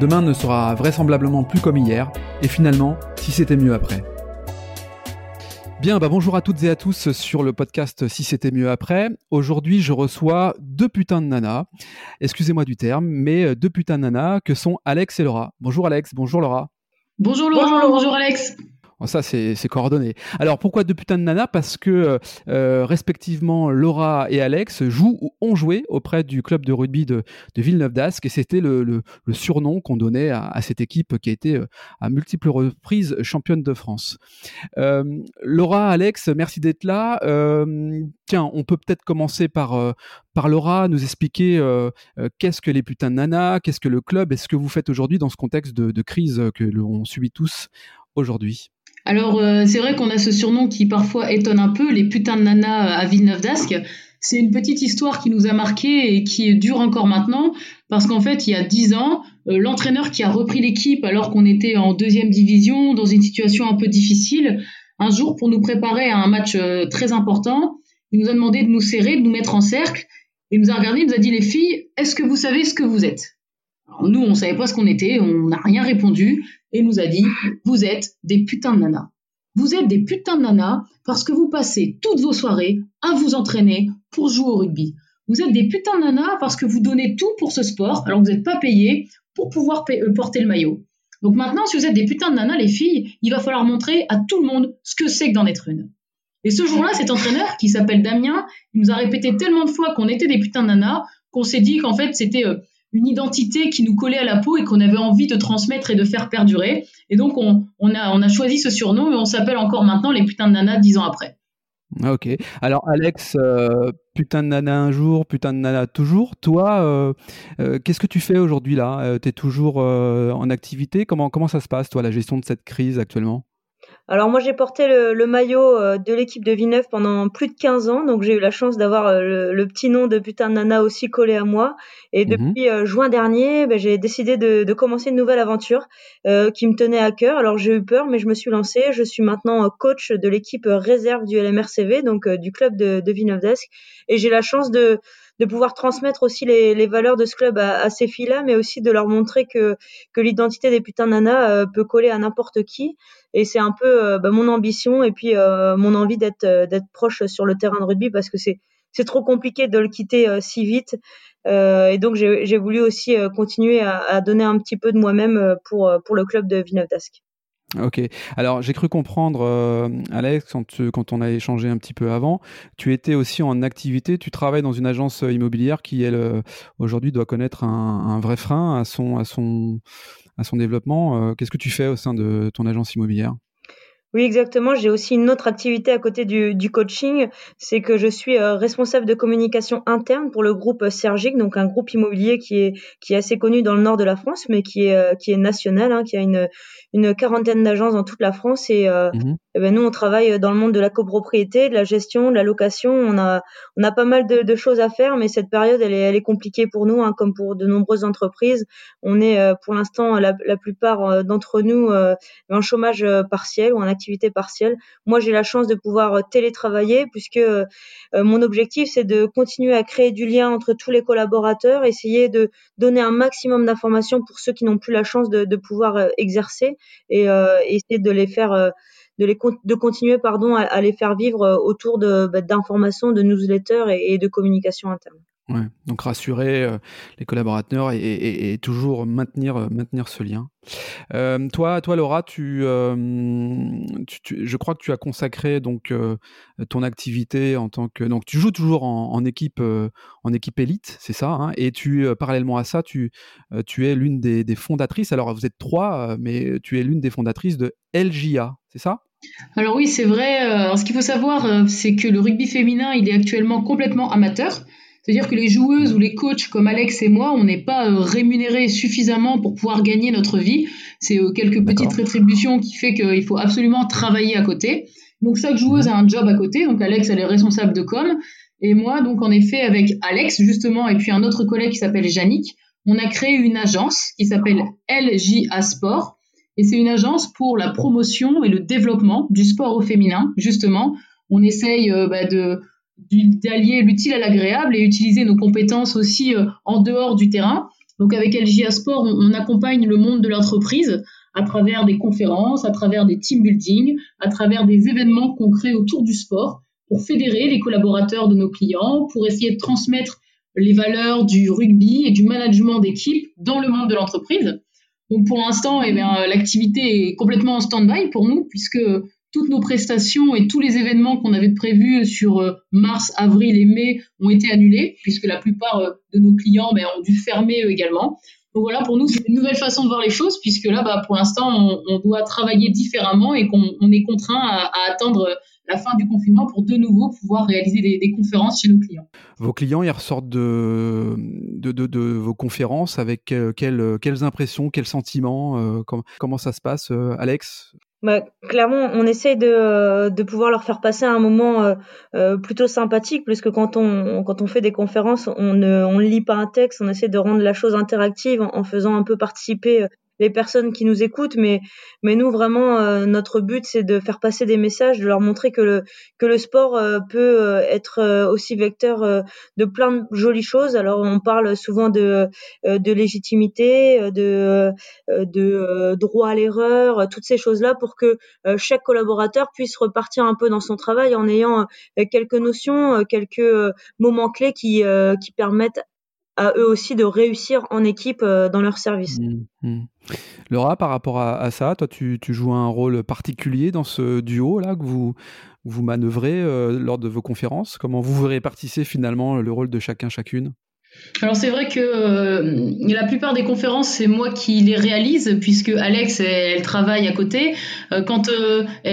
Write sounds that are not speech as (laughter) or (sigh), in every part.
Demain ne sera vraisemblablement plus comme hier, et finalement, si c'était mieux après. Bien, bah bonjour à toutes et à tous sur le podcast Si c'était mieux après. Aujourd'hui, je reçois deux putains de nanas. Excusez-moi du terme, mais deux putains de nanas que sont Alex et Laura. Bonjour Alex, bonjour Laura. Bonjour Laura, bonjour Alex. Oh, ça, c'est coordonné. Alors, pourquoi deux putains de nanas? Parce que, euh, euh, respectivement, Laura et Alex jouent ou ont joué auprès du club de rugby de, Villeneuve d'Ascq, et c'était le, surnom qu'on donnait à, cette équipe qui a été euh, à multiples reprises championne de France. Laura, Alex, merci d'être là. tiens, on peut peut-être commencer par, Laura, nous expliquer qu'est-ce que les putains de nanas, qu'est-ce que le club, et ce que vous faites aujourd'hui dans ce contexte de crise que l'on subit tous aujourd'hui. Alors, euh, c'est vrai qu'on a ce surnom qui parfois étonne un peu, les putains de nanas euh, à Villeneuve d'Ascq. C'est une petite histoire qui nous a marqué et qui dure encore maintenant, parce qu'en fait, il y a dix ans, euh, l'entraîneur qui a repris l'équipe alors qu'on était en deuxième division, dans une situation un peu difficile, un jour, pour nous préparer à un match très important, il nous a demandé de nous serrer, de nous mettre en cercle, il nous a regardé, il nous a dit, les filles, est-ce que vous savez ce que vous êtes? Nous, on savait pas ce qu'on était, on n'a rien répondu, et nous a dit, vous êtes des putains de nanas. Vous êtes des putains de nanas parce que vous passez toutes vos soirées à vous entraîner pour jouer au rugby. Vous êtes des putains de nanas parce que vous donnez tout pour ce sport, alors que vous n'êtes pas payés pour pouvoir euh, porter le maillot. Donc maintenant, si vous êtes des putains de nanas, les filles, il va falloir montrer à tout le monde ce que c'est que d'en être une. Et ce jour-là, cet entraîneur, qui s'appelle Damien, il nous a répété tellement de fois qu'on était des putains de nanas, qu'on s'est dit qu'en fait, c'était euh, une identité qui nous collait à la peau et qu'on avait envie de transmettre et de faire perdurer. Et donc, on, a, choisi ce surnom et on s'appelle encore maintenant les putains de nanas dix ans après. Ah, ok. Alors, Alex, euh, putain de nana un jour, putain de nana toujours. Toi, euh, euh, qu'est-ce que tu fais aujourd'hui là? Tu es toujours en activité? Comment, comment ça se passe, toi, la gestion de cette crise actuellement? Alors moi j'ai porté le, maillot euh, de l'équipe de Villeneuve pendant plus de 15 ans, donc j'ai eu la chance d'avoir euh, le, petit nom de putain de nana aussi collé à moi. Et mhm. depuis euh, juin dernier, ben, j'ai décidé de, commencer une nouvelle aventure qui me tenait à cœur. Alors j'ai eu peur, mais je me suis lancée. Je suis maintenant coach de l'équipe réserve du LMRCV, donc du club de, de Villeneuve d'Ascq. Et j'ai la chance de de pouvoir transmettre aussi les, les valeurs de ce club à, à ces filles-là, mais aussi de leur montrer que, que l'identité des putains nanas euh, peut coller à n'importe qui. Et c'est un peu euh, bah, mon ambition et puis euh, mon envie d'être d'être proche sur le terrain de rugby parce que c'est c'est trop compliqué de le quitter si vite. et donc j'ai voulu aussi continuer à, à, donner un petit peu de moi-même pour pour le club de Villeneuve Ok. Alors, j'ai cru comprendre, euh, Alex, quand, on a échangé un petit peu avant, tu étais aussi en activité, tu travailles dans une agence immobilière qui, elle, euh, aujourd'hui, doit connaître un, vrai frein à son, développement. Euh, qu'est-ce que tu fais au sein de ton agence immobilière? Oui, exactement. J'ai aussi une autre activité à côté du, du coaching, c'est que je suis euh, responsable de communication interne pour le groupe Sergic, donc un groupe immobilier qui est qui est assez connu dans le nord de la France, mais qui est euh, qui est national, hein, qui a une une quarantaine d'agences dans toute la France et, euh, mmh et ben nous on travaille dans le monde de la copropriété, de la gestion, de la location. On a on a pas mal de, de choses à faire, mais cette période elle est elle est compliquée pour nous, hein, comme pour de nombreuses entreprises. On est pour l'instant la, la plupart d'entre nous en chômage partiel ou en activité partielle. Moi, j'ai la chance de pouvoir euh, télétravailler puisque euh, mon objectif, c'est de continuer à créer du lien entre tous les collaborateurs, essayer de donner un maximum d'informations pour ceux qui n'ont plus la chance de, pouvoir euh, exercer et essayer de les faire de continuer à, les faire vivre autour bah, d'informations, de newsletters et de communication interne. Ouais, donc rassurer euh, les collaborateurs et, toujours maintenir, euh, maintenir ce lien. Euh, toi, toi, Laura, tu, je crois que tu as consacré donc ton activité en tant que donc tu joues toujours en, équipe en équipe élite, c'est ça, hein, et tu parallèlement à ça, tu, tu es l'une des, fondatrices. Alors vous êtes trois, mais tu es l'une des fondatrices de LJA, c'est ça? Alors oui, c'est vrai. ce qu'il faut savoir, c'est que le rugby féminin, il est actuellement complètement amateur. C'est-à-dire que les joueuses ou les coachs comme Alex et moi, on n'est pas euh, rémunérés suffisamment pour pouvoir gagner notre vie. C'est euh, quelques petites rétributions qui fait qu'il faut absolument travailler à côté. Donc chaque joueuse a un job à côté. Donc Alex, elle est responsable de com. Et moi, donc en effet, avec Alex justement, et puis un autre collègue qui s'appelle Yannick, on a créé une agence qui s'appelle LJA Sport. Et c'est une agence pour la promotion et le développement du sport au féminin, justement. On essaye euh, bah, de d'allier l'utile à l'agréable et utiliser nos compétences aussi euh, en dehors du terrain. Donc avec LGA Sport, on, accompagne le monde de l'entreprise à travers des conférences, à travers des team building, à travers des événements concrets autour du sport pour fédérer les collaborateurs de nos clients, pour essayer de transmettre les valeurs du rugby et du management d'équipe dans le monde de l'entreprise. Donc pour l'instant, eh l'activité est complètement en stand-by pour nous puisque toutes nos prestations et tous les événements qu'on avait prévus sur euh, mars, avril et mai ont été annulés, puisque la plupart euh, de nos clients ben, ont dû fermer également. Donc voilà, pour nous, c'est une nouvelle façon de voir les choses, puisque là, bah, pour l'instant, on, doit travailler différemment et qu'on est contraint à, attendre la fin du confinement pour de nouveau pouvoir réaliser des, conférences chez nos clients. Vos clients, ils ressortent de, vos conférences avec euh, quelles impressions, quels sentiments comment, ça se passe, Alex? Bah, clairement, on essaye de, de pouvoir leur faire passer un moment euh, euh, plutôt sympathique, puisque quand on, quand on fait des conférences, on ne on lit pas un texte, on essaie de rendre la chose interactive en faisant un peu participer euh, les personnes qui nous écoutent, mais, mais nous vraiment euh, notre but c'est de faire passer des messages, de leur montrer que le que le sport euh, peut euh, être aussi vecteur de plein de jolies choses. Alors on parle souvent de de légitimité, de de droit à l'erreur, toutes ces choses là pour que chaque collaborateur puisse repartir un peu dans son travail en ayant quelques notions, quelques moments clés qui qui permettent à eux aussi de réussir en équipe euh, dans leur service. Mmh, mmh. Laura, par rapport à, ça, toi, tu, joues un rôle particulier dans ce duo-là que vous, vous manœuvrez euh, lors de vos conférences? Comment vous répartissez finalement le rôle de chacun, chacune? Alors c'est vrai que euh, la plupart des conférences c'est moi qui les réalise puisque Alex elle, travaille à côté. quand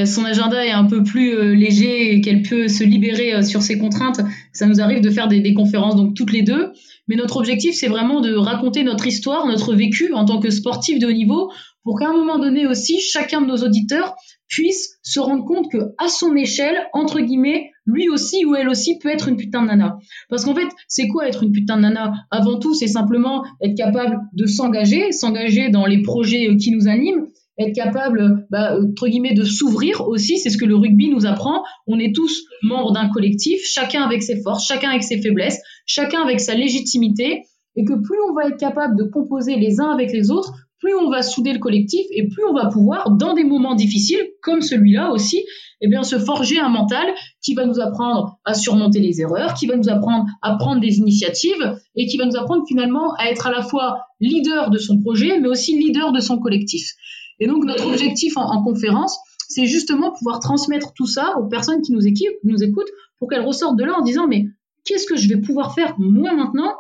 son agenda est un peu plus léger et qu'elle peut se libérer sur ses contraintes, ça nous arrive de faire des, des conférences donc toutes les deux. Mais notre objectif, c'est vraiment de raconter notre histoire, notre vécu en tant que sportif de haut niveau, pour qu'à un moment donné aussi, chacun de nos auditeurs puisse se rendre compte que à son échelle, entre guillemets, lui aussi ou elle aussi peut être une putain de nana. Parce qu'en fait, c'est quoi être une putain de nana? Avant tout, c'est simplement être capable de s'engager, s'engager dans les projets qui nous animent, être capable, bah, entre guillemets, de s'ouvrir aussi. C'est ce que le rugby nous apprend. On est tous membres d'un collectif, chacun avec ses forces, chacun avec ses faiblesses, chacun avec sa légitimité. Et que plus on va être capable de composer les uns avec les autres, plus on va souder le collectif et plus on va pouvoir, dans des moments difficiles, comme celui-là aussi, eh bien, se forger un mental qui va nous apprendre à surmonter les erreurs, qui va nous apprendre à prendre des initiatives et qui va nous apprendre finalement à être à la fois leader de son projet, mais aussi leader de son collectif. Et donc, notre objectif en, conférence, c'est justement pouvoir transmettre tout ça aux personnes qui nous, nous écoutent pour qu'elles ressortent de là en disant, mais qu'est-ce que je vais pouvoir faire moi maintenant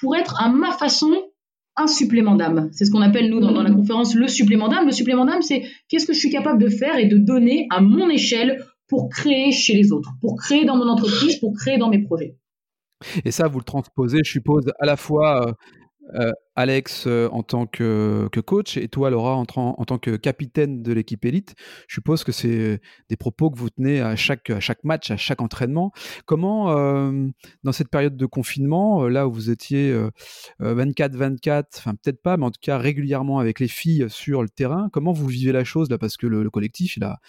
pour être à ma façon un supplément d'âme. C'est ce qu'on appelle, nous, dans, la conférence, le supplément d'âme. Le supplément d'âme, c'est qu'est-ce que je suis capable de faire et de donner à mon échelle pour créer chez les autres, pour créer dans mon entreprise, pour créer dans mes projets. Et ça, vous le transposez, je suppose, à la fois euh, euh, Alex euh, en tant que, coach et toi Laura en, en, tant que capitaine de l'équipe élite. Je suppose que c'est des propos que vous tenez à chaque, à chaque match, à chaque entraînement. Comment, euh, dans cette période de confinement, là où vous étiez 24-24, enfin peut-être pas, mais en tout cas régulièrement avec les filles sur le terrain, comment vous vivez la chose là Parce que le, collectif, il a,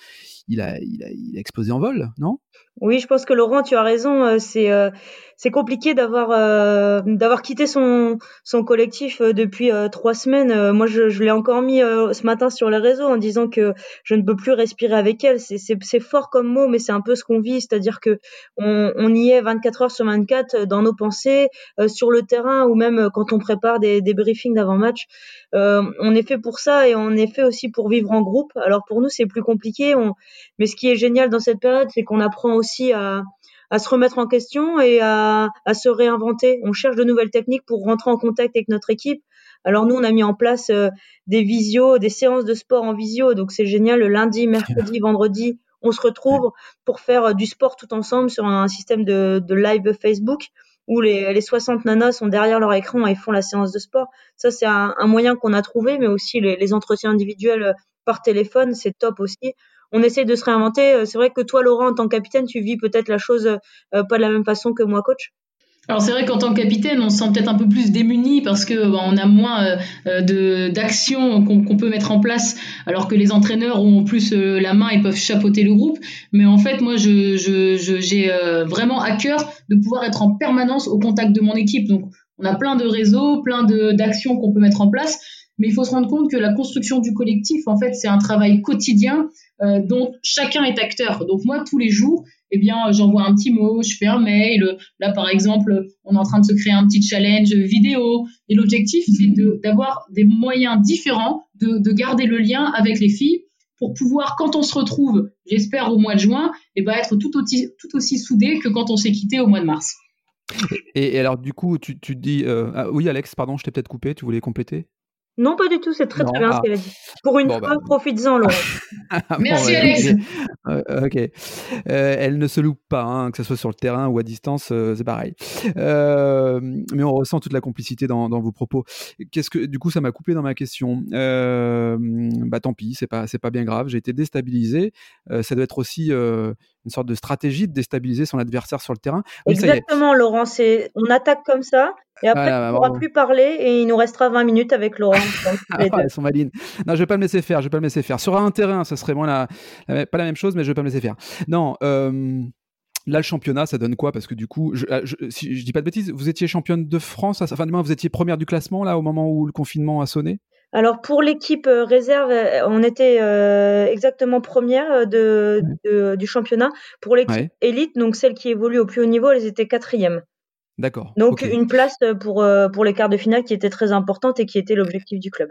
il, a, il, a, il explosé en vol, non? Oui, je pense que Laurent, tu as raison. C'est compliqué d'avoir d'avoir quitté son son collectif euh, depuis euh, trois semaines. Euh, moi, je, l'ai encore mis ce matin sur les réseaux en disant que je ne peux plus respirer avec elle. C'est fort comme mot, mais c'est un peu ce qu'on vit, c'est-à-dire que on, y est 24 heures sur 24 dans nos pensées, sur le terrain ou même quand on prépare des, briefings d'avant-match. on est fait pour ça et on est fait aussi pour vivre en groupe. Alors pour nous, c'est plus compliqué. Mais ce qui est génial dans cette période, c'est qu'on apprend aussi à à se remettre en question et à, à, se réinventer. On cherche de nouvelles techniques pour rentrer en contact avec notre équipe. Alors nous, on a mis en place euh, des visios, des séances de sport en visio, donc c'est génial. Le lundi, mercredi, vendredi, on se retrouve pour faire euh, du sport tout ensemble sur un système de, de live Facebook. où les, les 60 nanas sont derrière leur écran et font la séance de sport. Ça, c'est un, moyen qu'on a trouvé, mais aussi les, les entretiens individuels par téléphone, c'est top aussi. On essaie de se réinventer. C'est vrai que toi, Laurent, en tant que capitaine, tu vis peut-être la chose pas de la même façon que moi, coach. Alors c'est vrai qu'en tant que capitaine, on se sent peut-être un peu plus démuni parce que bah, on a moins euh, euh, de d'actions qu'on peut mettre en place, alors que les entraîneurs ont plus euh, la main et peuvent chapeauter le groupe. Mais en fait, moi, je j'ai vraiment à cœur de pouvoir être en permanence au contact de mon équipe. Donc on a plein de réseaux, plein de d'actions qu'on peut mettre en place. Mais il faut se rendre compte que la construction du collectif, en fait, c'est un travail quotidien dont chacun est acteur. Donc moi, tous les jours, eh bien, j'envoie un petit mot, je fais un mail. Là, par exemple, on est en train de se créer un petit challenge vidéo. Et l'objectif, c'est d'avoir des moyens différents de, garder le lien avec les filles pour pouvoir, quand on se retrouve, j'espère au mois de juin, eh ben, être tout aussi, tout aussi soudés que quand on s'est quitté au mois de mars. Et, alors, du coup, tu, tu dis. Euh, ah, oui, Alex, pardon, je t'ai peut-être coupé, tu voulais compléter? Non, pas du tout, c'est très très bien ce ah. qu'elle a dit. Pour une fois, bah. profites-en, Laurent. (laughs) Merci Alex. ok. Euh, elle ne se loupe pas, hein, que ce soit sur le terrain ou à distance, euh, c'est pareil. Euh, mais on ressent toute la complicité dans, vos propos. Qu'est-ce que, du coup, ça m'a coupé dans ma question. bah tant pis, c'est pas, c'est pas bien grave. J'ai été déstabilisé. ça doit être aussi une sorte de stratégie de déstabiliser son adversaire sur le terrain. Exactement, Laurent. C'est, on attaque comme ça. Et après, on ne pourra plus parler et il nous restera 20 minutes avec Laurent. (laughs) ah, elles sont malines. Non, je vais pas me laisser faire. Je vais pas me laisser faire. Sur un terrain, ça serait moins la, pas la même chose, mais je vais pas me laisser faire. Non. Euh, là, le championnat, ça donne quoi? Parce que du coup, je, euh, je, si je dis pas de bêtises, vous étiez championne de France, enfin, du moins, vous étiez première du classement là au moment où le confinement a sonné? Alors pour l'équipe euh, réserve, on était exactement première de, du championnat. Pour l'équipe élite, donc celle qui évolue au plus haut niveau, elles étaient quatrième. D'accord. Donc une place pour, pour les quarts de finale qui était très importante et qui était l'objectif du club.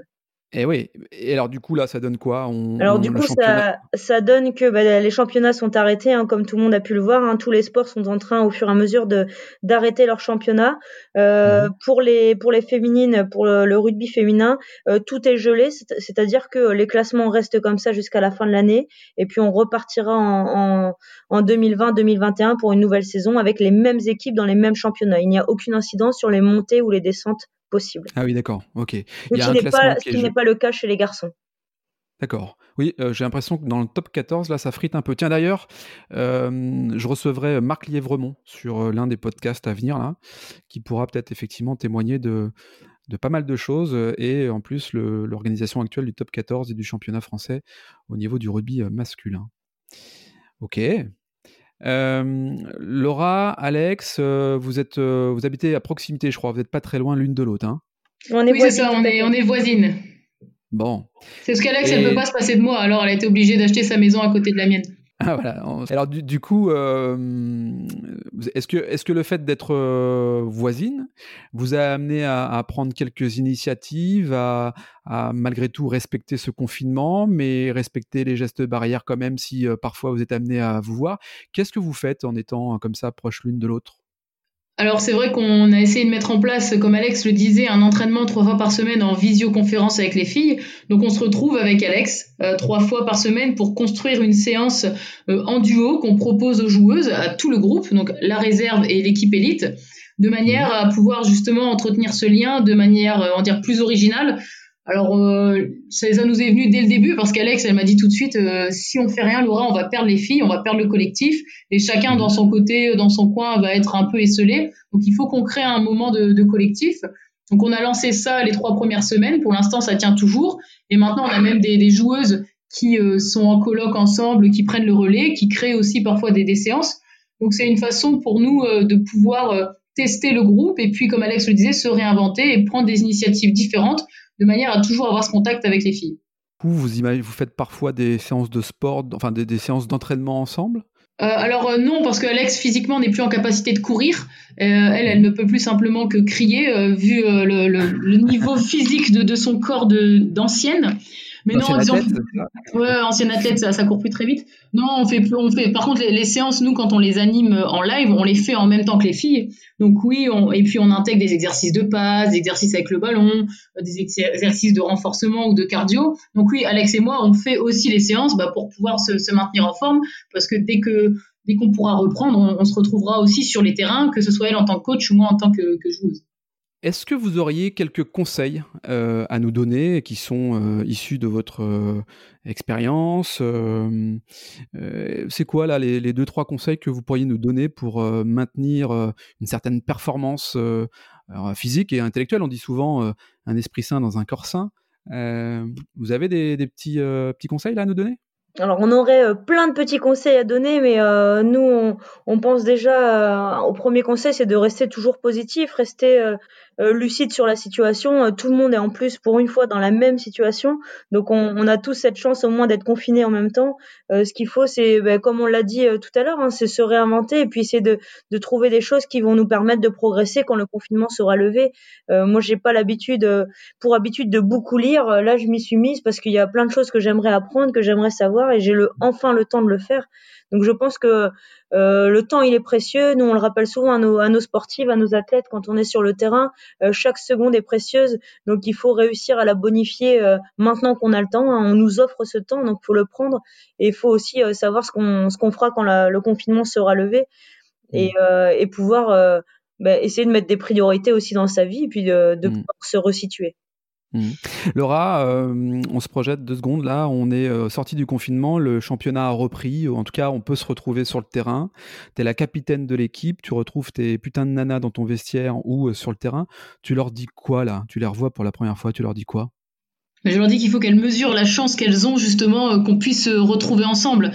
Et oui. Et alors du coup là, ça donne quoi? Alors du coup, ça, ça, donne que bah, les championnats sont arrêtés, hein, comme tout le monde a pu le voir. Hein, tous les sports sont en train, au fur et à mesure, de d'arrêter leur championnat. Euh, mmh Pour les pour les féminines, pour le, rugby féminin, euh, tout est gelé, c'est-à-dire que les classements restent comme ça jusqu'à la fin de l'année, et puis on repartira en, en, en 2020-2021 pour une nouvelle saison avec les mêmes équipes dans les mêmes championnats. Il n'y a aucune incidence sur les montées ou les descentes possible. Ah oui, d'accord, ok. Il ce qui n'est pas, le cas chez les garçons. D'accord. Oui, euh, j'ai l'impression que dans le top 14, là, ça frite un peu. Tiens, d'ailleurs, euh, je recevrai Marc Lièvremont sur euh, l'un des podcasts à venir, là, qui pourra peut-être effectivement témoigner de, de pas mal de choses et en plus l'organisation actuelle du top 14 et du championnat français au niveau du rugby masculin. Ok, Laura, Alex, vous êtes, vous habitez à proximité, je crois. Vous n'êtes pas très loin l'une de l'autre, hein on est Oui, c'est ça. On est, on est voisines. Bon. C'est ce qu'Alex, elle peut pas se passer de moi. Alors, elle a été obligée d'acheter sa maison à côté de la mienne. (laughs) Ah. Alors du, coup, euh, est-ce que, est que le fait d'être euh, voisine vous a amené à, prendre quelques initiatives, à, malgré tout respecter ce confinement, mais respecter les gestes barrières quand même si euh, parfois vous êtes amené à vous voir? Qu'est-ce que vous faites en étant comme ça proche l'une de l'autre? Alors c'est vrai qu'on a essayé de mettre en place, comme Alex le disait, un entraînement trois fois par semaine en visioconférence avec les filles. Donc on se retrouve avec Alex euh, trois fois par semaine pour construire une séance euh, en duo qu'on propose aux joueuses, à tout le groupe, donc la réserve et l'équipe élite, de manière à pouvoir justement entretenir ce lien de manière, euh, on dire, plus originale, alors, euh, ça, nous est venu dès le début parce qu'Alex, elle m'a dit tout de suite, euh, si on fait rien, Laura, on va perdre les filles, on va perdre le collectif, et chacun dans son côté, dans son coin, va être un peu esselé. Donc, il faut qu'on crée un moment de, collectif. Donc, on a lancé ça les trois premières semaines. Pour l'instant, ça tient toujours. Et maintenant, on a même des, joueuses qui euh, sont en colloque ensemble, qui prennent le relais, qui créent aussi parfois des, des séances. Donc, c'est une façon pour nous de pouvoir tester le groupe et puis, comme Alex le disait, se réinventer et prendre des initiatives différentes de manière à toujours avoir ce contact avec les filles. Vous, faites parfois des séances de sport, enfin des, séances d'entraînement ensemble? Euh, alors euh, non, parce que Alex physiquement n'est plus en capacité de courir. Euh, elle, elle ne peut plus simplement que crier vu le, niveau physique de, de son corps d'ancienne. Mais non, athlète, ouais, ancienne athlète, ça, ça court plus très vite. Non, on fait plus, on fait. Par contre, les, séances, nous, quand on les anime en live, on les fait en même temps que les filles. Donc oui, on, et puis on intègre des exercices de passe, des exercices avec le ballon, des exercices de renforcement ou de cardio. Donc oui, Alex et moi, on fait aussi les séances bah, pour pouvoir se, se maintenir en forme, parce que dès que dès qu'on pourra reprendre, on, se retrouvera aussi sur les terrains, que ce soit elle en tant que coach ou moi en tant que, joueuse. Est-ce que vous auriez quelques conseils euh, à nous donner qui sont euh, issus de votre euh, expérience C'est quoi là les, les, deux trois conseils que vous pourriez nous donner pour maintenir une certaine performance physique et intellectuelle? On dit souvent un esprit sain dans un corps sain. vous avez des, petits, petits conseils à nous donner? Alors, on aurait euh, plein de petits conseils à donner, mais euh, nous, on, pense déjà euh, au premier conseil, c'est de rester toujours positif, rester euh, lucide sur la situation. Euh, tout le monde est en plus pour une fois dans la même situation, donc on, on a tous cette chance au moins d'être confinés en même temps. Euh, ce qu'il faut, c'est ben, comme on l'a dit tout à l'heure, hein, c'est se réinventer et puis c'est de, de, trouver des choses qui vont nous permettre de progresser quand le confinement sera levé. moi, j'ai pas l'habitude, pour habitude de beaucoup lire. Là, je m'y suis mise parce qu'il y a plein de choses que j'aimerais apprendre, que j'aimerais savoir, et j'ai le enfin le temps de le faire. Donc je pense que euh, le temps il est précieux. Nous on le rappelle souvent à nos, à nos sportifs, à nos athlètes quand on est sur le terrain. Euh, chaque seconde est précieuse, donc il faut réussir à la bonifier euh, maintenant qu'on a le temps. Hein. On nous offre ce temps, donc faut le prendre. Et il faut aussi savoir ce qu'on ce qu'on fera quand le confinement sera levé et, et pouvoir bah, essayer de mettre des priorités aussi dans sa vie et puis de, de mmh. pouvoir se resituer. Mmh. Laura, euh, on se projette deux secondes là, on est euh, sorti du confinement, le championnat a repris, en tout cas on peut se retrouver sur le terrain, tu es la capitaine de l'équipe, tu retrouves tes putains de nanas dans ton vestiaire ou euh, sur le terrain, tu leur dis quoi là? Tu les revois pour la première fois, tu leur dis quoi? Je leur dis qu'il faut qu'elles mesurent la chance qu'elles ont justement qu'on puisse se retrouver ensemble.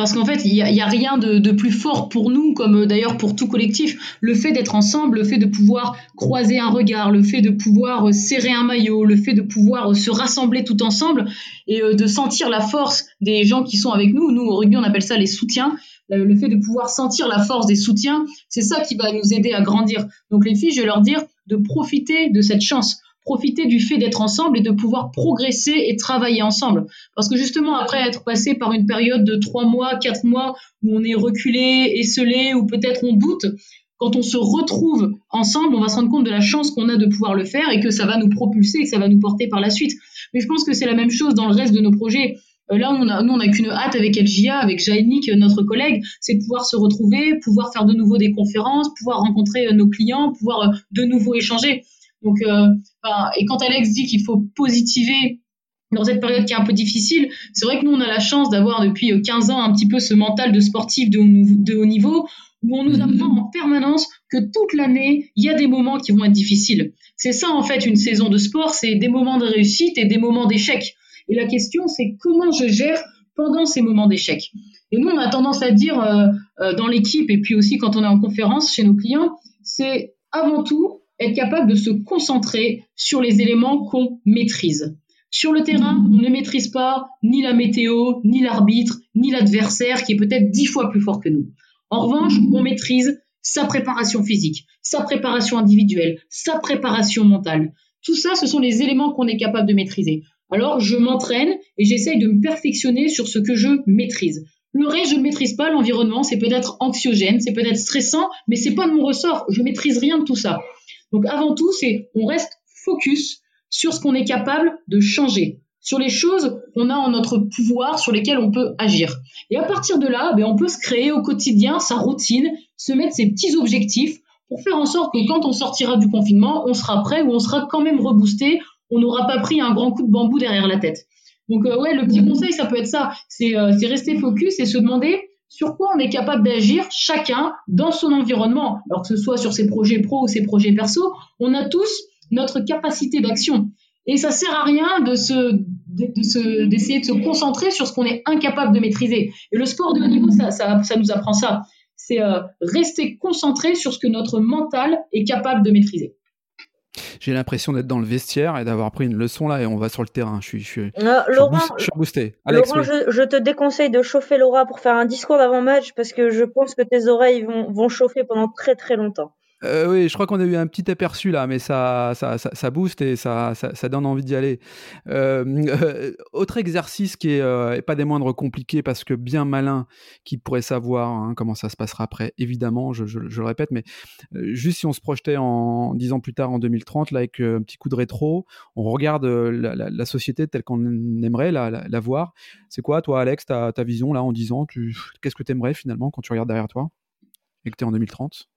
Parce qu'en fait, il n'y a, rien de, plus fort pour nous, comme euh, d'ailleurs pour tout collectif. Le fait d'être ensemble, le fait de pouvoir croiser un regard, le fait de pouvoir euh, serrer un maillot, le fait de pouvoir euh, se rassembler tout ensemble et de sentir la force des gens qui sont avec nous. Nous, au rugby, on appelle ça les soutiens. Le fait de pouvoir sentir la force des soutiens, c'est ça qui va nous aider à grandir. Donc les filles, je vais leur dire de profiter de cette chance profiter du fait d'être ensemble et de pouvoir progresser et travailler ensemble. Parce que justement, après être passé par une période de trois mois, quatre mois, où on est reculé, esselé, ou peut-être on doute, quand on se retrouve ensemble, on va se rendre compte de la chance qu'on a de pouvoir le faire et que ça va nous propulser et que ça va nous porter par la suite. Mais je pense que c'est la même chose dans le reste de nos projets. Euh, là, nous, on n'a qu'une hâte avec LGA, avec Jainik, notre collègue, c'est de pouvoir se retrouver, pouvoir faire de nouveau des conférences, pouvoir rencontrer euh, nos clients, pouvoir euh, de nouveau échanger. Donc, euh, et quand Alex dit qu'il faut positiver dans cette période qui est un peu difficile, c'est vrai que nous, on a la chance d'avoir depuis 15 euh, ans un petit peu ce mental de sportif de haut, niveau où on nous mhm. apprend en permanence que toute l'année, il y a des moments qui vont être difficiles. C'est ça, en fait, une saison de sport, c'est des moments de réussite et des moments d'échec. Et la question, c'est comment je gère pendant ces moments d'échec? Et nous, on a tendance à dire euh, dans l'équipe et puis aussi quand on est en conférence chez nos clients, c'est avant tout être capable de se concentrer sur les éléments qu'on maîtrise. Sur le terrain, on ne maîtrise pas ni la météo, ni l'arbitre, ni l'adversaire qui est peut-être dix fois plus fort que nous. En revanche, on maîtrise sa préparation physique, sa préparation individuelle, sa préparation mentale. Tout ça, ce sont les éléments qu'on est capable de maîtriser. Alors, je m'entraîne et j'essaye de me perfectionner sur ce que je maîtrise. Le reste, je ne maîtrise pas. L'environnement, c'est peut-être anxiogène, c'est peut-être stressant, mais c'est pas de mon ressort. Je maîtrise rien de tout ça. Donc avant tout, c'est on reste focus sur ce qu'on est capable de changer, sur les choses qu'on a en notre pouvoir, sur lesquelles on peut agir. Et à partir de là, ben, on peut se créer au quotidien sa routine, se mettre ses petits objectifs pour faire en sorte que quand on sortira du confinement, on sera prêt ou on sera quand même reboosté, on n'aura pas pris un grand coup de bambou derrière la tête. Donc euh, ouais, le petit conseil, ça peut être ça, c'est euh, rester focus et se demander sur quoi on est capable d'agir chacun dans son environnement, alors que ce soit sur ses projets pro ou ses projets perso, on a tous notre capacité d'action. Et ça sert à rien de se d'essayer de, se concentrer sur ce qu'on est incapable de maîtriser. Et le sport de haut niveau, ça, nous apprend ça. C'est euh, rester concentré sur ce que notre mental est capable de maîtriser. J'ai l'impression d'être dans le vestiaire et d'avoir pris une leçon là et on va sur le terrain. Je suis, je suis, euh, Laurent, je suis boosté. Laurent, je, te déconseille de chauffer Laura pour faire un discours d'avant-match parce que je pense que tes oreilles vont, vont chauffer pendant très très longtemps. Euh, oui, je crois qu'on a eu un petit aperçu là, mais ça, ça, ça, booste et ça, ça, donne envie d'y aller. Euh, euh, (laughs) autre exercice qui est pas des moindres compliqués parce que bien malin qui pourrait savoir hein, comment ça se passera après, évidemment, je, le répète, mais juste si on se projetait en dix ans plus tard, en 2030, là, avec un petit coup de rétro, on regarde la, société telle qu'on aimerait la, voir. C'est quoi, toi, Alex, ta, ta vision là en 10 ans Qu'est-ce que tu aimerais finalement quand tu regardes derrière toi et que tu es en 2030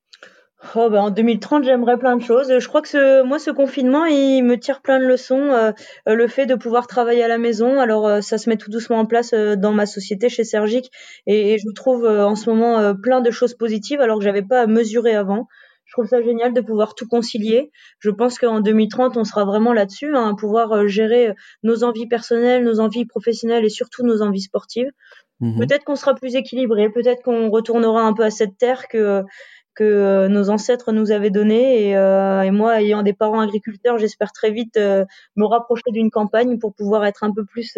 Oh bah en 2030, j'aimerais plein de choses. Je crois que ce, moi, ce confinement, il me tire plein de leçons. Euh, euh, le fait de pouvoir travailler à la maison, alors euh, ça se met tout doucement en place dans ma société chez Sergic, et, je trouve en ce moment plein de choses positives, alors que j'avais pas à mesurer avant. Je trouve ça génial de pouvoir tout concilier. Je pense qu'en 2030, on sera vraiment là-dessus, hein, pouvoir gérer nos envies personnelles, nos envies professionnelles et surtout nos envies sportives. Mmh peut-être qu'on sera plus équilibré, peut-être qu'on retournera un peu à cette terre que que euh, nos ancêtres nous avaient donné. Et, euh, et, moi, ayant des parents agriculteurs, j'espère très vite euh, me rapprocher d'une campagne pour pouvoir être un peu plus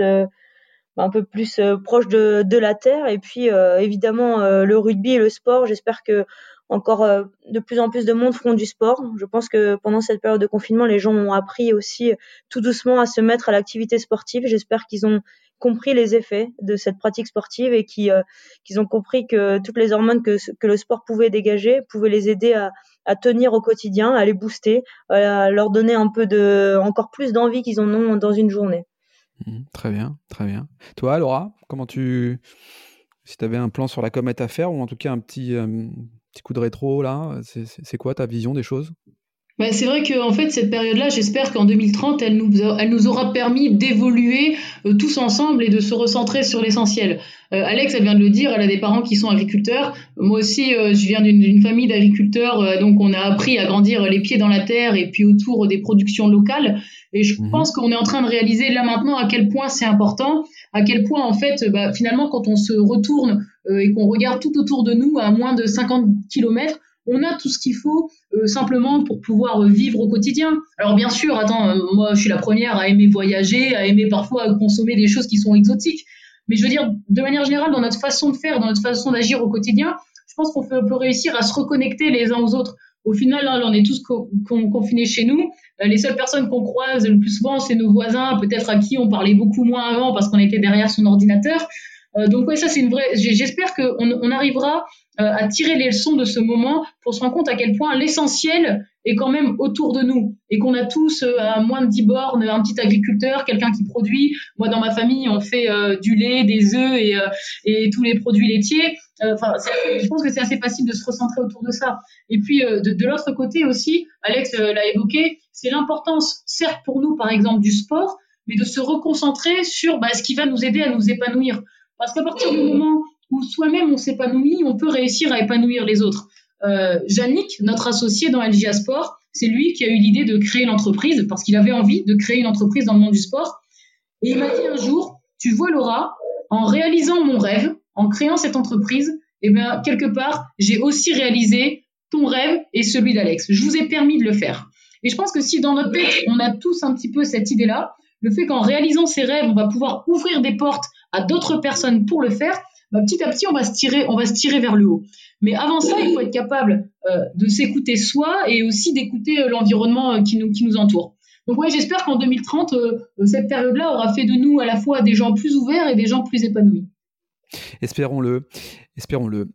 un peu plus proche de, de, la terre. Et puis, évidemment, le rugby et le sport, j'espère que encore de plus en plus de monde feront du sport. Je pense que pendant cette période de confinement, les gens ont appris aussi tout doucement à se mettre à l'activité sportive. J'espère qu'ils ont compris les effets de cette pratique sportive et qui euh, qu'ils ont compris que toutes les hormones que, que le sport pouvait dégager pouvaient les aider à, à tenir au quotidien, à les booster, à leur donner un peu de encore plus d'envie qu'ils en ont dans une journée. Mmh, très bien, très bien. Toi, Laura, comment tu si tu avais un plan sur la comète à faire ou en tout cas un petit, euh, petit coup de rétro là, c'est quoi ta vision des choses? Bah, c'est vrai que en fait cette période-là, j'espère qu'en 2030, elle nous, elle nous aura permis d'évoluer euh, tous ensemble et de se recentrer sur l'essentiel. Euh, Alex, elle vient de le dire, elle a des parents qui sont agriculteurs. Moi aussi, euh, je viens d'une famille d'agriculteurs, donc on a appris à grandir les pieds dans la terre et puis autour des productions locales. Et je mhm. pense qu'on est en train de réaliser là maintenant à quel point c'est important, à quel point en fait, bah, finalement, quand on se retourne et qu'on regarde tout autour de nous à moins de 50 kilomètres, on a tout ce qu'il faut euh, simplement pour pouvoir euh, vivre au quotidien. Alors bien sûr, attends, euh, moi je suis la première à aimer voyager, à aimer parfois consommer des choses qui sont exotiques, mais je veux dire, de manière générale, dans notre façon de faire, dans notre façon d'agir au quotidien, je pense qu'on peut, réussir à se reconnecter les uns aux autres. Au final, hein, on est tous confinés chez nous. les seules personnes qu'on croise le plus souvent, c'est nos voisins, peut-être à qui on parlait beaucoup moins avant parce qu'on était derrière son ordinateur. Donc ouais, ça c'est une vraie. J'espère qu'on on arrivera euh, à tirer les leçons de ce moment pour se rendre compte à quel point l'essentiel est quand même autour de nous et qu'on a tous euh, à moins de 10 bornes un petit agriculteur, quelqu'un qui produit. Moi, dans ma famille, on fait euh, du lait, des œufs et, et tous les produits laitiers. Enfin, je pense que c'est assez facile de se recentrer autour de ça. Et puis, de, de l'autre côté aussi, Alex l'a évoqué, c'est l'importance, certes pour nous, par exemple, du sport, mais de se reconcentrer sur bah, ce qui va nous aider à nous épanouir. Parce qu'à partir du moment où soi-même on s'épanouit, on peut réussir à épanouir les autres. Euh, notre associé dans LGA Sport, c'est lui qui a eu l'idée de créer l'entreprise parce qu'il avait envie de créer une entreprise dans le monde du sport. Et il m'a dit un jour, tu vois Laura, en réalisant mon rêve, en créant cette entreprise, eh bien quelque part, j'ai aussi réalisé ton rêve et celui d'Alex. Je vous ai permis de le faire. Et je pense que si dans notre tête, on a tous un petit peu cette idée-là, le fait qu'en réalisant ses rêves, on va pouvoir ouvrir des portes à d'autres personnes pour le faire, bah, petit à petit, on va se tirer, on va se tirer vers le haut. Mais avant ça, il faut être capable euh, de s'écouter soi et aussi d'écouter euh, l'environnement euh, qui nous, qui nous entoure. Donc ouais, j'espère qu'en 2030, cette période-là aura fait de nous à la fois des gens plus ouverts et des gens plus épanouis. Espérons-le, espérons-le.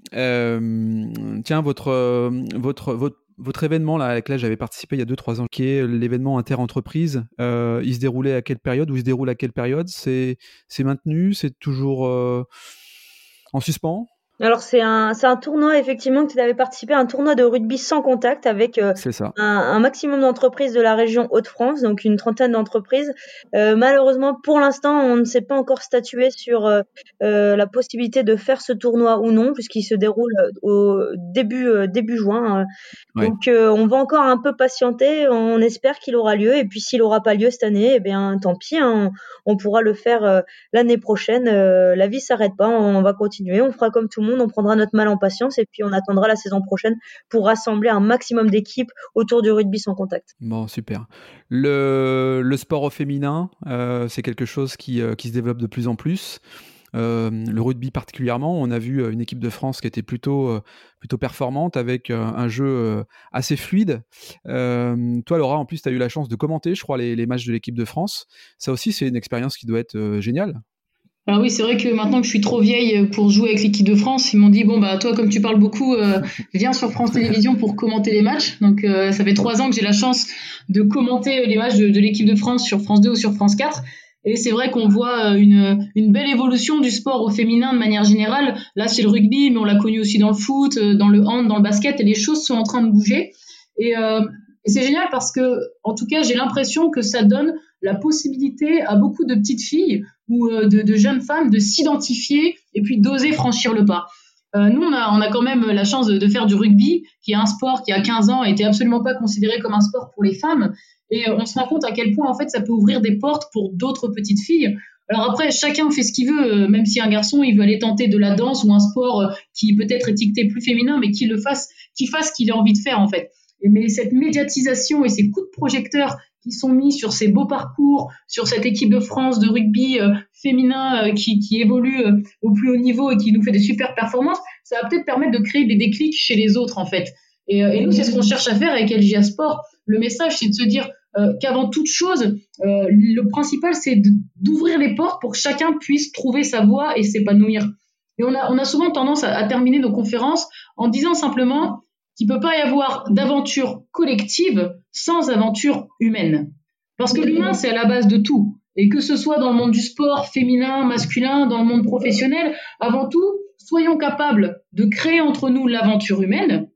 tiens, votre, votre, votre, votre événement là, avec lequel j'avais participé il y a 2-3 ans, qui est l'événement inter-entreprise, il se déroulait à quelle période ou il se déroule à quelle période? C'est maintenu? C'est toujours en suspens? Alors c'est un, c'est un tournoi effectivement que tu avais participé à un tournoi de rugby sans contact avec euh, Un, maximum d'entreprises de la région Hauts-de-France, donc une trentaine d'entreprises. Euh, malheureusement pour l'instant on ne s'est pas encore statué sur euh, la possibilité de faire ce tournoi ou non puisqu'il se déroule au début début juin. Donc on va encore un peu patienter, on espère qu'il aura lieu. Et puis s'il aura pas lieu cette année, eh bien tant pis, hein, on, on, pourra le faire l'année prochaine. la vie s'arrête pas, on va continuer, on fera comme tout le monde on prendra notre mal en patience et puis on attendra la saison prochaine pour rassembler un maximum d'équipes autour du rugby sans contact. Bon, super. Le, sport au féminin, euh, c'est quelque chose qui, euh, qui, se développe de plus en plus. le rugby particulièrement. On a vu une équipe de France qui était plutôt, plutôt performante avec un jeu assez fluide. toi, Laura, en plus, tu as eu la chance de commenter, je crois, les, les matchs de l'équipe de France. Ça aussi, c'est une expérience qui doit être géniale. Ah oui, c'est vrai que maintenant que je suis trop vieille pour jouer avec l'équipe de France, ils m'ont dit bon bah toi comme tu parles beaucoup, euh, viens sur France Télévisions pour commenter les matchs. Donc euh, ça fait trois ans que j'ai la chance de commenter les matchs de, l'équipe de France sur France 2 ou sur France 4. Et c'est vrai qu'on voit euh, une, une belle évolution du sport au féminin de manière générale. Là c'est le rugby, mais on l'a connu aussi dans le foot, dans le hand, dans le basket, et les choses sont en train de bouger. Et, et c'est génial parce que en tout cas j'ai l'impression que ça donne la possibilité à beaucoup de petites filles ou euh, de, jeunes femmes de s'identifier et puis d'oser franchir le pas. Euh, nous, on a, on a quand même la chance de, faire du rugby, qui est un sport qui, à 15 ans, était absolument pas considéré comme un sport pour les femmes. Et on se rend compte à quel point, en fait, ça peut ouvrir des portes pour d'autres petites filles. Alors après, chacun fait ce qu'il veut, euh, même si un garçon, il veut aller tenter de la danse ou un sport qui peut-être étiqueté plus féminin, mais qu'il le fasse, qu'il fasse ce qu'il a envie de faire, en fait. Mais cette médiatisation et ces coups de projecteur qui sont mis sur ces beaux parcours, sur cette équipe de France de rugby euh, féminin euh, qui, évolue euh, au plus haut niveau et qui nous fait des super performances, ça va peut-être permettre de créer des déclics chez les autres en fait. Et, et nous, c'est ce qu'on cherche à faire avec LGA Sport. Le message, c'est de se dire qu'avant toute chose, le principal, c'est d'ouvrir les portes pour que chacun puisse trouver sa voie et s'épanouir. Et on a, souvent tendance à terminer nos conférences en disant simplement qu'il peut pas y avoir d'aventure collective sans aventure humaine. Parce que l'humain, c'est à la base de tout. Et que ce soit dans le monde du sport, féminin, masculin, dans le monde professionnel, avant tout, soyons capables de créer entre nous l'aventure humaine.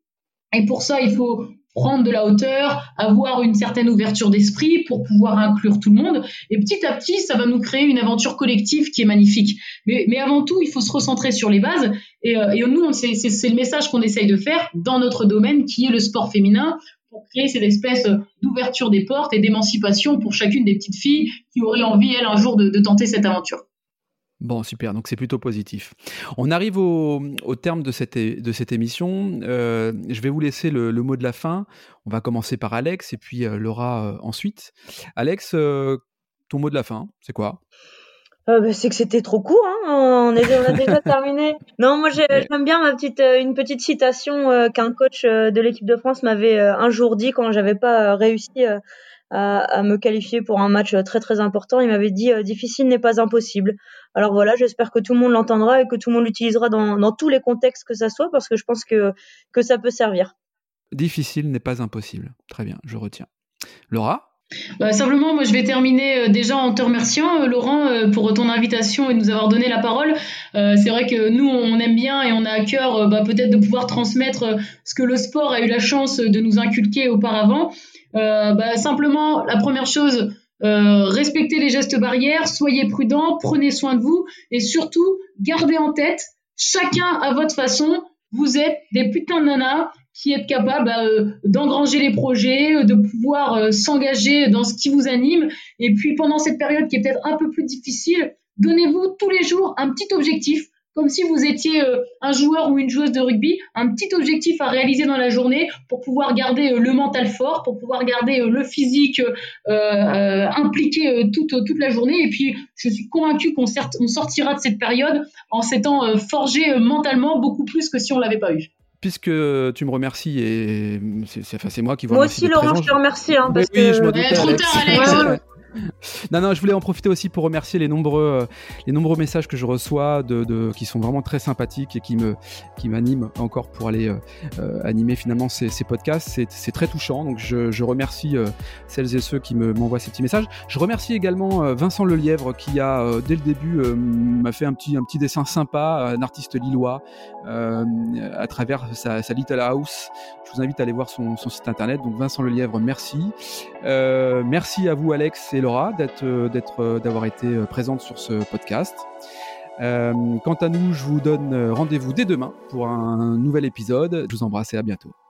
Et pour ça, il faut prendre de la hauteur, avoir une certaine ouverture d'esprit pour pouvoir inclure tout le monde. Et petit à petit, ça va nous créer une aventure collective qui est magnifique. Mais, mais avant tout, il faut se recentrer sur les bases. Et, euh, et nous, c'est le message qu'on essaye de faire dans notre domaine, qui est le sport féminin, pour créer cette espèce d'ouverture des portes et d'émancipation pour chacune des petites filles qui auraient envie, elles, un jour, de, de tenter cette aventure. Bon, super, donc c'est plutôt positif. On arrive au, terme de cette, de cette émission. Euh, je vais vous laisser le, mot de la fin. On va commencer par Alex et puis euh, Laura euh, ensuite. Alex, ton mot de la fin, c'est quoi? Bah, c'est que c'était trop court, hein on, est, on, a déjà (laughs) terminé. Non, moi j'aime bien ma petite, une petite citation qu'un coach de l'équipe de France m'avait un jour dit quand j'avais pas réussi à, me qualifier pour un match très très important. Il m'avait dit difficile n'est pas impossible. Alors voilà, j'espère que tout le monde l'entendra et que tout le monde l'utilisera dans, tous les contextes que ça soit parce que je pense que, que ça peut servir. Difficile n'est pas impossible. Très bien, je retiens. Laura? Bah, simplement, moi, je vais terminer euh, déjà en te remerciant, euh, Laurent, euh, pour ton invitation et de nous avoir donné la parole. c'est vrai que nous, on aime bien et on a à cœur bah, peut-être de pouvoir transmettre ce que le sport a eu la chance de nous inculquer auparavant. Bah, simplement, la première chose, euh, respectez les gestes barrières, soyez prudents, prenez soin de vous et surtout gardez en tête, chacun à votre façon, vous êtes des putains de nanas qui êtes capables bah, euh, d'engranger les projets, euh, de pouvoir s'engager dans ce qui vous anime. Et puis pendant cette période qui est peut-être un peu plus difficile, donnez-vous tous les jours un petit objectif comme si vous étiez euh, un joueur ou une joueuse de rugby, un petit objectif à réaliser dans la journée pour pouvoir garder euh, le mental fort, pour pouvoir garder euh, le physique impliqué toute, toute la journée. Et puis, je suis convaincue qu'on on sortira de cette période en s'étant forgé mentalement beaucoup plus que si on l'avait pas eu puisque tu me remercies et c'est moi qui vous remercie. Moi aussi, Laurent, je te remercie. Hein, parce oui, je me doutais, trop tard, Alex. (laughs) non, non, je voulais en profiter aussi pour remercier les nombreux, euh, les nombreux messages que je reçois, de, qui sont vraiment très sympathiques et qui me, qui m'animent encore pour aller euh, euh, animer finalement ces, podcasts. C'est, très touchant, donc je, remercie celles et ceux qui me, m'envoient ces petits messages. Je remercie également Vincent Lelièvre qui a dès le début m'a fait un petit, un petit dessin sympa, un artiste lillois, à travers sa, sa, Little House. Je vous invite à aller voir son, site internet. Donc Vincent Lelièvre, merci. merci à vous Alex D'être, euh, euh, d'avoir été euh, présente sur ce podcast. quant à nous, je vous donne rendez-vous dès demain pour un nouvel épisode. Je vous embrasse et à bientôt.